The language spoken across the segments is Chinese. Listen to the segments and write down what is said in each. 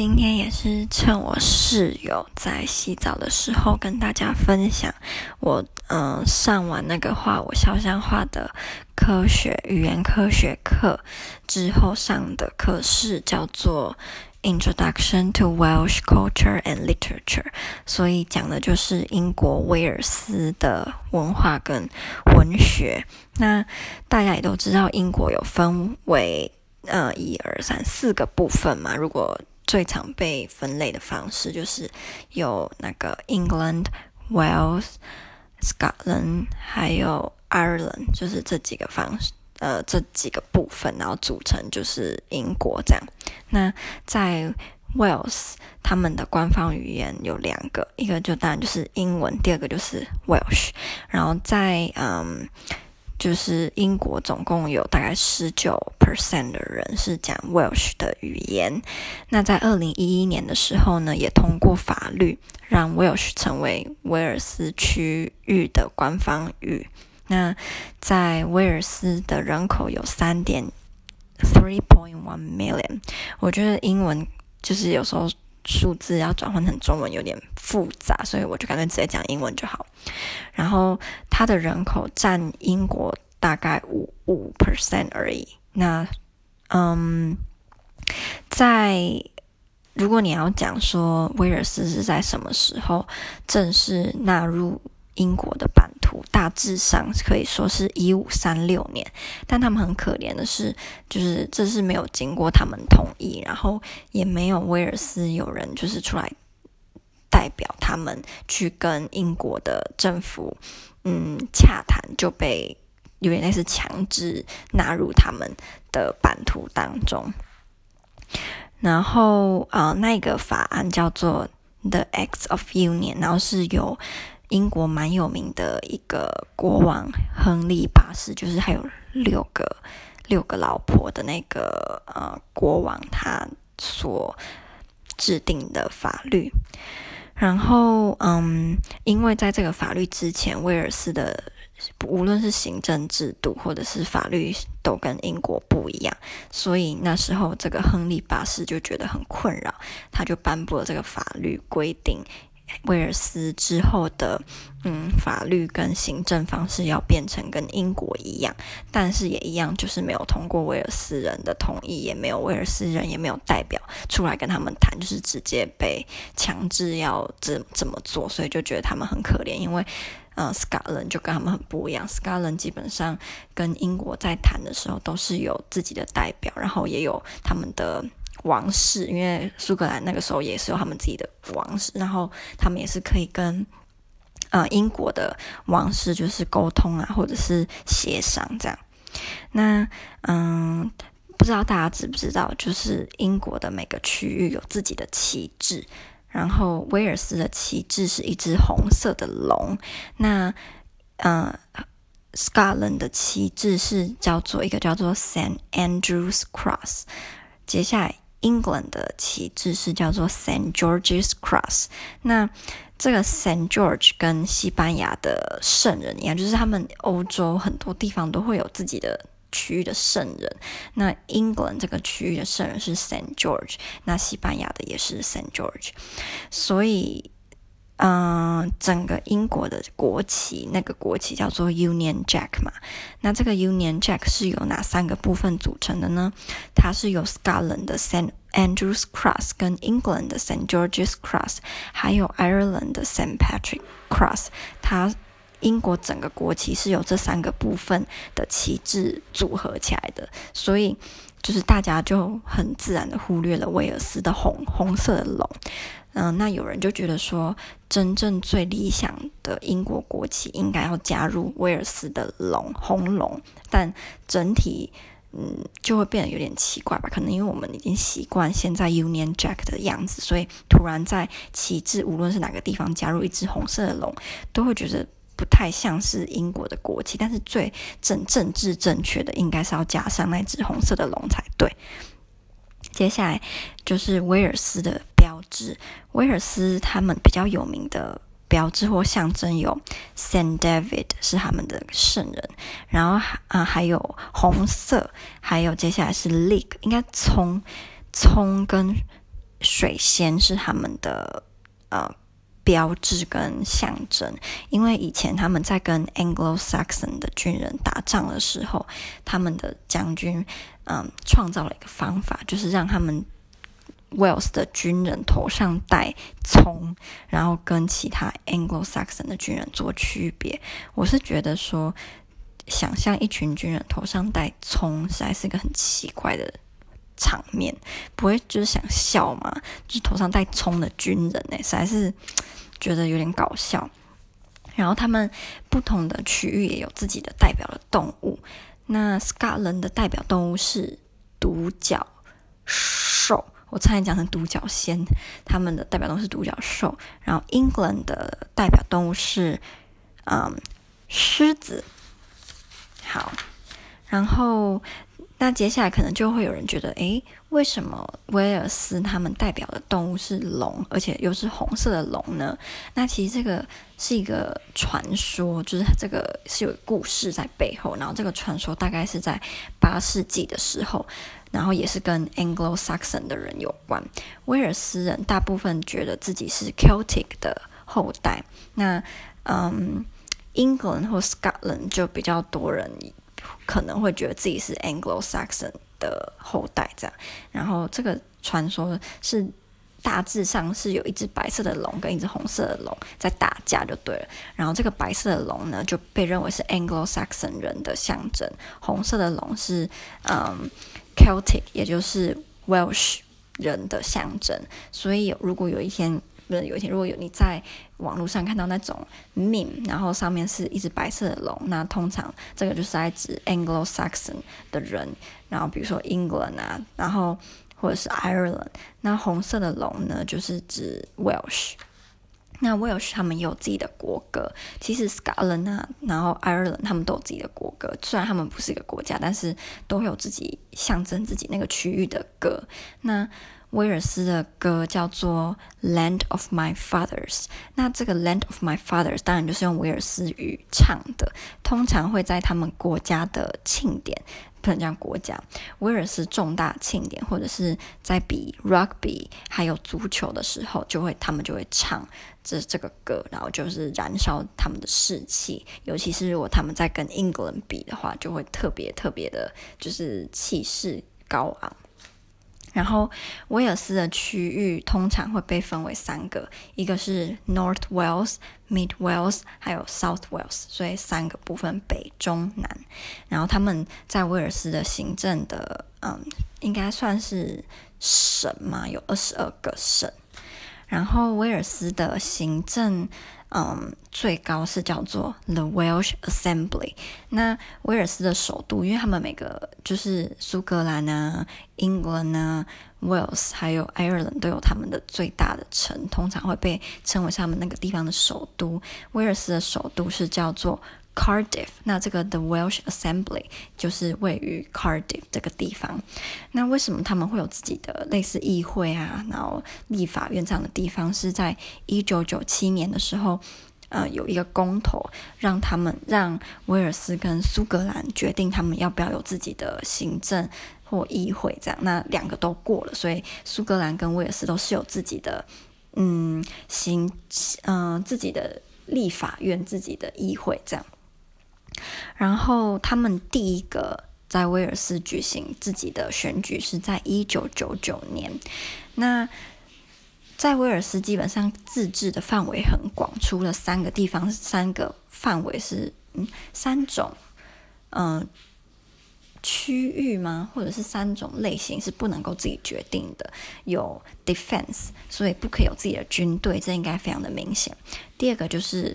今天也是趁我室友在洗澡的时候，跟大家分享我嗯、呃、上完那个画我肖像画的科学语言科学课之后上的课是叫做 Introduction to Welsh Culture and Literature，所以讲的就是英国威尔斯的文化跟文学。那大家也都知道，英国有分为呃一二三四个部分嘛，如果最常被分类的方式就是有那个 England、Wales、Scotland，还有 Ireland，就是这几个方式，呃，这几个部分，然后组成就是英国这样。那在 Wales，他们的官方语言有两个，一个就当然就是英文，第二个就是 Welsh。然后在嗯。就是英国总共有大概十九 percent 的人是讲 Welsh 的语言。那在二零一一年的时候呢，也通过法律让 Welsh 成为威尔斯区域的官方语。那在威尔斯的人口有三点 three point one million。我觉得英文就是有时候。数字要转换成中文有点复杂，所以我就干脆直接讲英文就好。然后它的人口占英国大概五五 percent 而已。那嗯，在如果你要讲说威尔斯是在什么时候正式纳入英国的版图大致上可以说是一五三六年，但他们很可怜的是，就是这是没有经过他们同意，然后也没有威尔斯有人就是出来代表他们去跟英国的政府嗯洽谈，就被有点类似强制纳入他们的版图当中。然后、呃，那个法案叫做 The Acts of Union，然后是由。英国蛮有名的一个国王亨利八世，就是还有六个六个老婆的那个呃国王，他所制定的法律。然后，嗯，因为在这个法律之前，威尔斯的无论是行政制度或者是法律都跟英国不一样，所以那时候这个亨利八世就觉得很困扰，他就颁布了这个法律规定。威尔斯之后的嗯法律跟行政方式要变成跟英国一样，但是也一样，就是没有通过威尔斯人的同意，也没有威尔斯人也没有代表出来跟他们谈，就是直接被强制要这怎么做，所以就觉得他们很可怜，因为呃，Scotland 就跟他们很不一样，Scotland 基本上跟英国在谈的时候都是有自己的代表，然后也有他们的。王室，因为苏格兰那个时候也是有他们自己的王室，然后他们也是可以跟呃英国的王室就是沟通啊，或者是协商这样。那嗯，不知道大家知不知道，就是英国的每个区域有自己的旗帜，然后威尔斯的旗帜是一只红色的龙，那嗯，Scotland 的旗帜是叫做一个叫做 Saint Andrew's Cross，接下来。England 的旗帜是叫做 Saint George's Cross。那这个 Saint George 跟西班牙的圣人一样，就是他们欧洲很多地方都会有自己的区域的圣人。那 England 这个区域的圣人是 Saint George，那西班牙的也是 Saint George。所以。嗯、整个英国的国旗，那个国旗叫做 Union Jack 嘛。那这个 Union Jack 是由哪三个部分组成的呢？它是由 Scotland 的 St Andrew's Cross、跟 England 的 St George's Cross，还有 Ireland 的 St Patrick Cross。它英国整个国旗是由这三个部分的旗帜组合起来的，所以就是大家就很自然的忽略了威尔斯的红红色的龙。嗯、那有人就觉得说，真正最理想的英国国旗应该要加入威尔斯的龙，红龙，但整体嗯就会变得有点奇怪吧？可能因为我们已经习惯现在 Union Jack 的样子，所以突然在旗帜无论是哪个地方加入一只红色的龙，都会觉得不太像是英国的国旗。但是最正政治正确的，应该是要加上那只红色的龙才对。接下来就是威尔斯的志。威尔斯他们比较有名的标志或象征有 Saint David 是他们的圣人，然后啊、还有红色，还有接下来是 leek 应该葱葱跟水仙是他们的呃标志跟象征，因为以前他们在跟 Anglo-Saxon 的军人打仗的时候，他们的将军嗯创造了一个方法，就是让他们 Wales 的军人头上戴葱，然后跟其他 Anglo-Saxon 的军人做区别。我是觉得说，想象一群军人头上戴葱，实在是个很奇怪的。场面不会就是想笑嘛？就是头上戴葱的军人呢，实在是觉得有点搞笑。然后他们不同的区域也有自己的代表的动物。那 Scotland 的代表动物是独角兽，我差点讲成独角仙。他们的代表动物是独角兽。然后 England 的代表动物是嗯狮子。好，然后。那接下来可能就会有人觉得，诶，为什么威尔斯他们代表的动物是龙，而且又是红色的龙呢？那其实这个是一个传说，就是这个是有故事在背后。然后这个传说大概是在八世纪的时候，然后也是跟 Anglo-Saxon 的人有关。威尔斯人大部分觉得自己是 Celtic 的后代，那嗯，England 或 Scotland 就比较多人。可能会觉得自己是 Anglo-Saxon 的后代，这样。然后这个传说是大致上是有一只白色的龙跟一只红色的龙在打架，就对了。然后这个白色的龙呢，就被认为是 Anglo-Saxon 人的象征；红色的龙是嗯 Celtic，也就是 Welsh 人的象征。所以如果有一天，不是有一天，如果有你在网络上看到那种 meme，然后上面是一只白色的龙，那通常这个就是在指 Anglo-Saxon 的人，然后比如说 England 啊，然后或者是 Ireland，那红色的龙呢，就是指 Welsh。那威尔士他们也有自己的国歌，其实 Scotland 啊，然后 Ireland 他们都有自己的国歌，虽然他们不是一个国家，但是都有自己象征自己那个区域的歌。那威尔斯的歌叫做《Land of My Fathers》，那这个《Land of My Fathers》当然就是用威尔斯语唱的，通常会在他们国家的庆典，不能这样国家，威尔斯重大庆典或者是在比 Rugby 还有足球的时候，就会他们就会唱这这个歌，然后就是燃烧他们的士气，尤其是如果他们在跟 England 比的话，就会特别特别的，就是气势高昂。然后，威尔斯的区域通常会被分为三个，一个是 North Wales、Mid Wales，还有 South Wales，所以三个部分，北、中、南。然后他们在威尔斯的行政的，嗯，应该算是省嘛，有二十二个省。然后威尔斯的行政。嗯，最高是叫做 The Welsh Assembly。那威尔斯的首都，因为他们每个就是苏格兰啊、England 啊、Wales 还有 Ireland 都有他们的最大的城，通常会被称为他们那个地方的首都。威尔斯的首都是叫做 Cardiff，那这个 The Welsh Assembly 就是位于 Cardiff 这个地方。那为什么他们会有自己的类似议会啊，然后立法院这样的地方？是在一九九七年的时候，呃，有一个公投，让他们让威尔斯跟苏格兰决定他们要不要有自己的行政或议会这样。那两个都过了，所以苏格兰跟威尔斯都是有自己的嗯行嗯、自己的立法院、自己的议会这样。然后他们第一个在威尔斯举行自己的选举是在一九九九年。那在威尔斯基本上自治的范围很广，除了三个地方，三个范围是嗯三种嗯、呃、区域吗？或者是三种类型是不能够自己决定的？有 defense，所以不可以有自己的军队，这应该非常的明显。第二个就是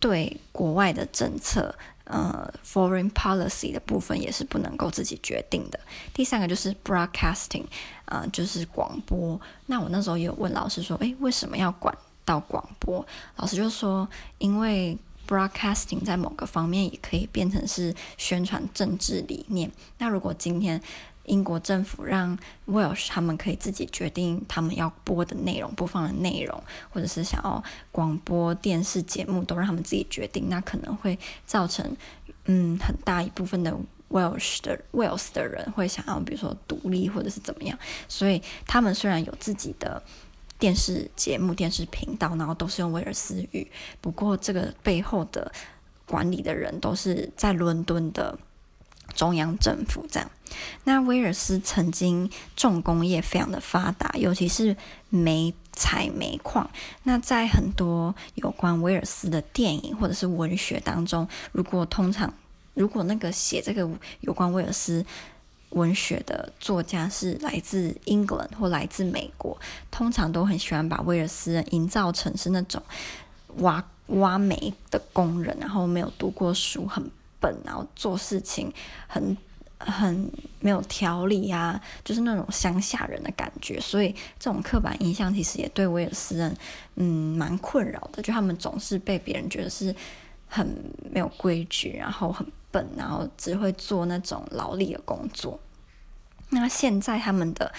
对国外的政策。呃，foreign policy 的部分也是不能够自己决定的。第三个就是 broadcasting，呃，就是广播。那我那时候也有问老师说，诶，为什么要管到广播？老师就说，因为 broadcasting 在某个方面也可以变成是宣传政治理念。那如果今天英国政府让 Welsh 他们可以自己决定他们要播的内容、播放的内容，或者是想要广播电视节目都让他们自己决定，那可能会造成嗯很大一部分的 Welsh 的 Wales 的人会想要，比如说独立或者是怎么样，所以他们虽然有自己的电视节目、电视频道，然后都是用威尔斯语，不过这个背后的管理的人都是在伦敦的中央政府这样。那威尔斯曾经重工业非常的发达，尤其是煤采煤矿。那在很多有关威尔斯的电影或者是文学当中，如果通常如果那个写这个有关威尔斯文学的作家是来自 England 或来自美国，通常都很喜欢把威尔斯人营造成是那种挖挖煤的工人，然后没有读过书，很笨，然后做事情很。很没有条理啊，就是那种乡下人的感觉，所以这种刻板印象其实也对威尔斯人嗯蛮困扰的，就他们总是被别人觉得是很没有规矩，然后很笨，然后只会做那种劳力的工作。那现在他们的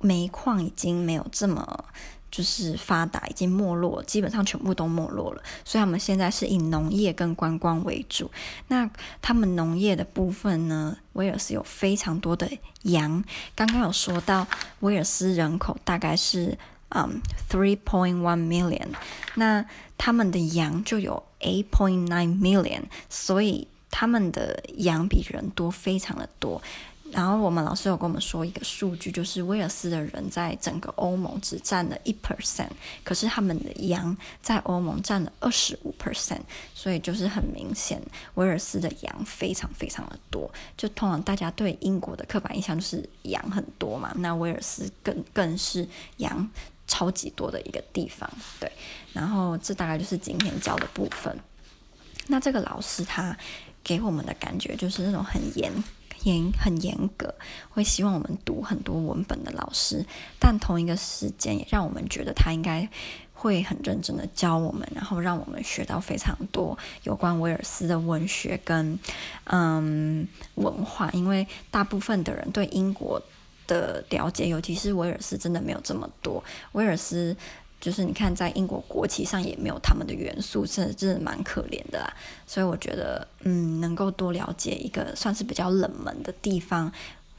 煤矿已经没有这么。就是发达已经没落，基本上全部都没落了，所以他们现在是以农业跟观光为主。那他们农业的部分呢，威尔斯有非常多的羊。刚刚有说到，威尔斯人口大概是嗯 three point one million，那他们的羊就有 eight point nine million，所以他们的羊比人多，非常的多。然后我们老师有跟我们说一个数据，就是威尔斯的人在整个欧盟只占了一 percent，可是他们的羊在欧盟占了二十五 percent，所以就是很明显，威尔斯的羊非常非常的多。就通常大家对英国的刻板印象就是羊很多嘛，那威尔斯更更是羊超级多的一个地方。对，然后这大概就是今天教的部分。那这个老师他给我们的感觉就是那种很严。严很严格，会希望我们读很多文本的老师，但同一个时间也让我们觉得他应该会很认真的教我们，然后让我们学到非常多有关威尔斯的文学跟嗯文化，因为大部分的人对英国的了解，尤其是威尔斯，真的没有这么多。威尔斯。就是你看，在英国国旗上也没有他们的元素，真的真的蛮可怜的啦。所以我觉得，嗯，能够多了解一个算是比较冷门的地方，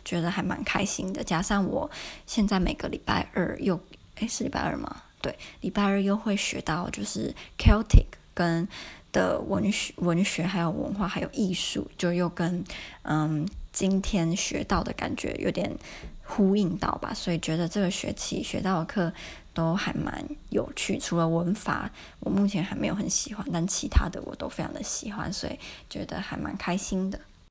觉得还蛮开心的。加上我现在每个礼拜二又，诶，是礼拜二吗？对，礼拜二又会学到就是 Celtic 跟的文学、文学还有文化还有艺术，就又跟嗯今天学到的感觉有点呼应到吧。所以觉得这个学期学到的课。都还蛮有趣，除了文法我目前还没有很喜欢，但其他的我都非常的喜欢，所以觉得还蛮开心的。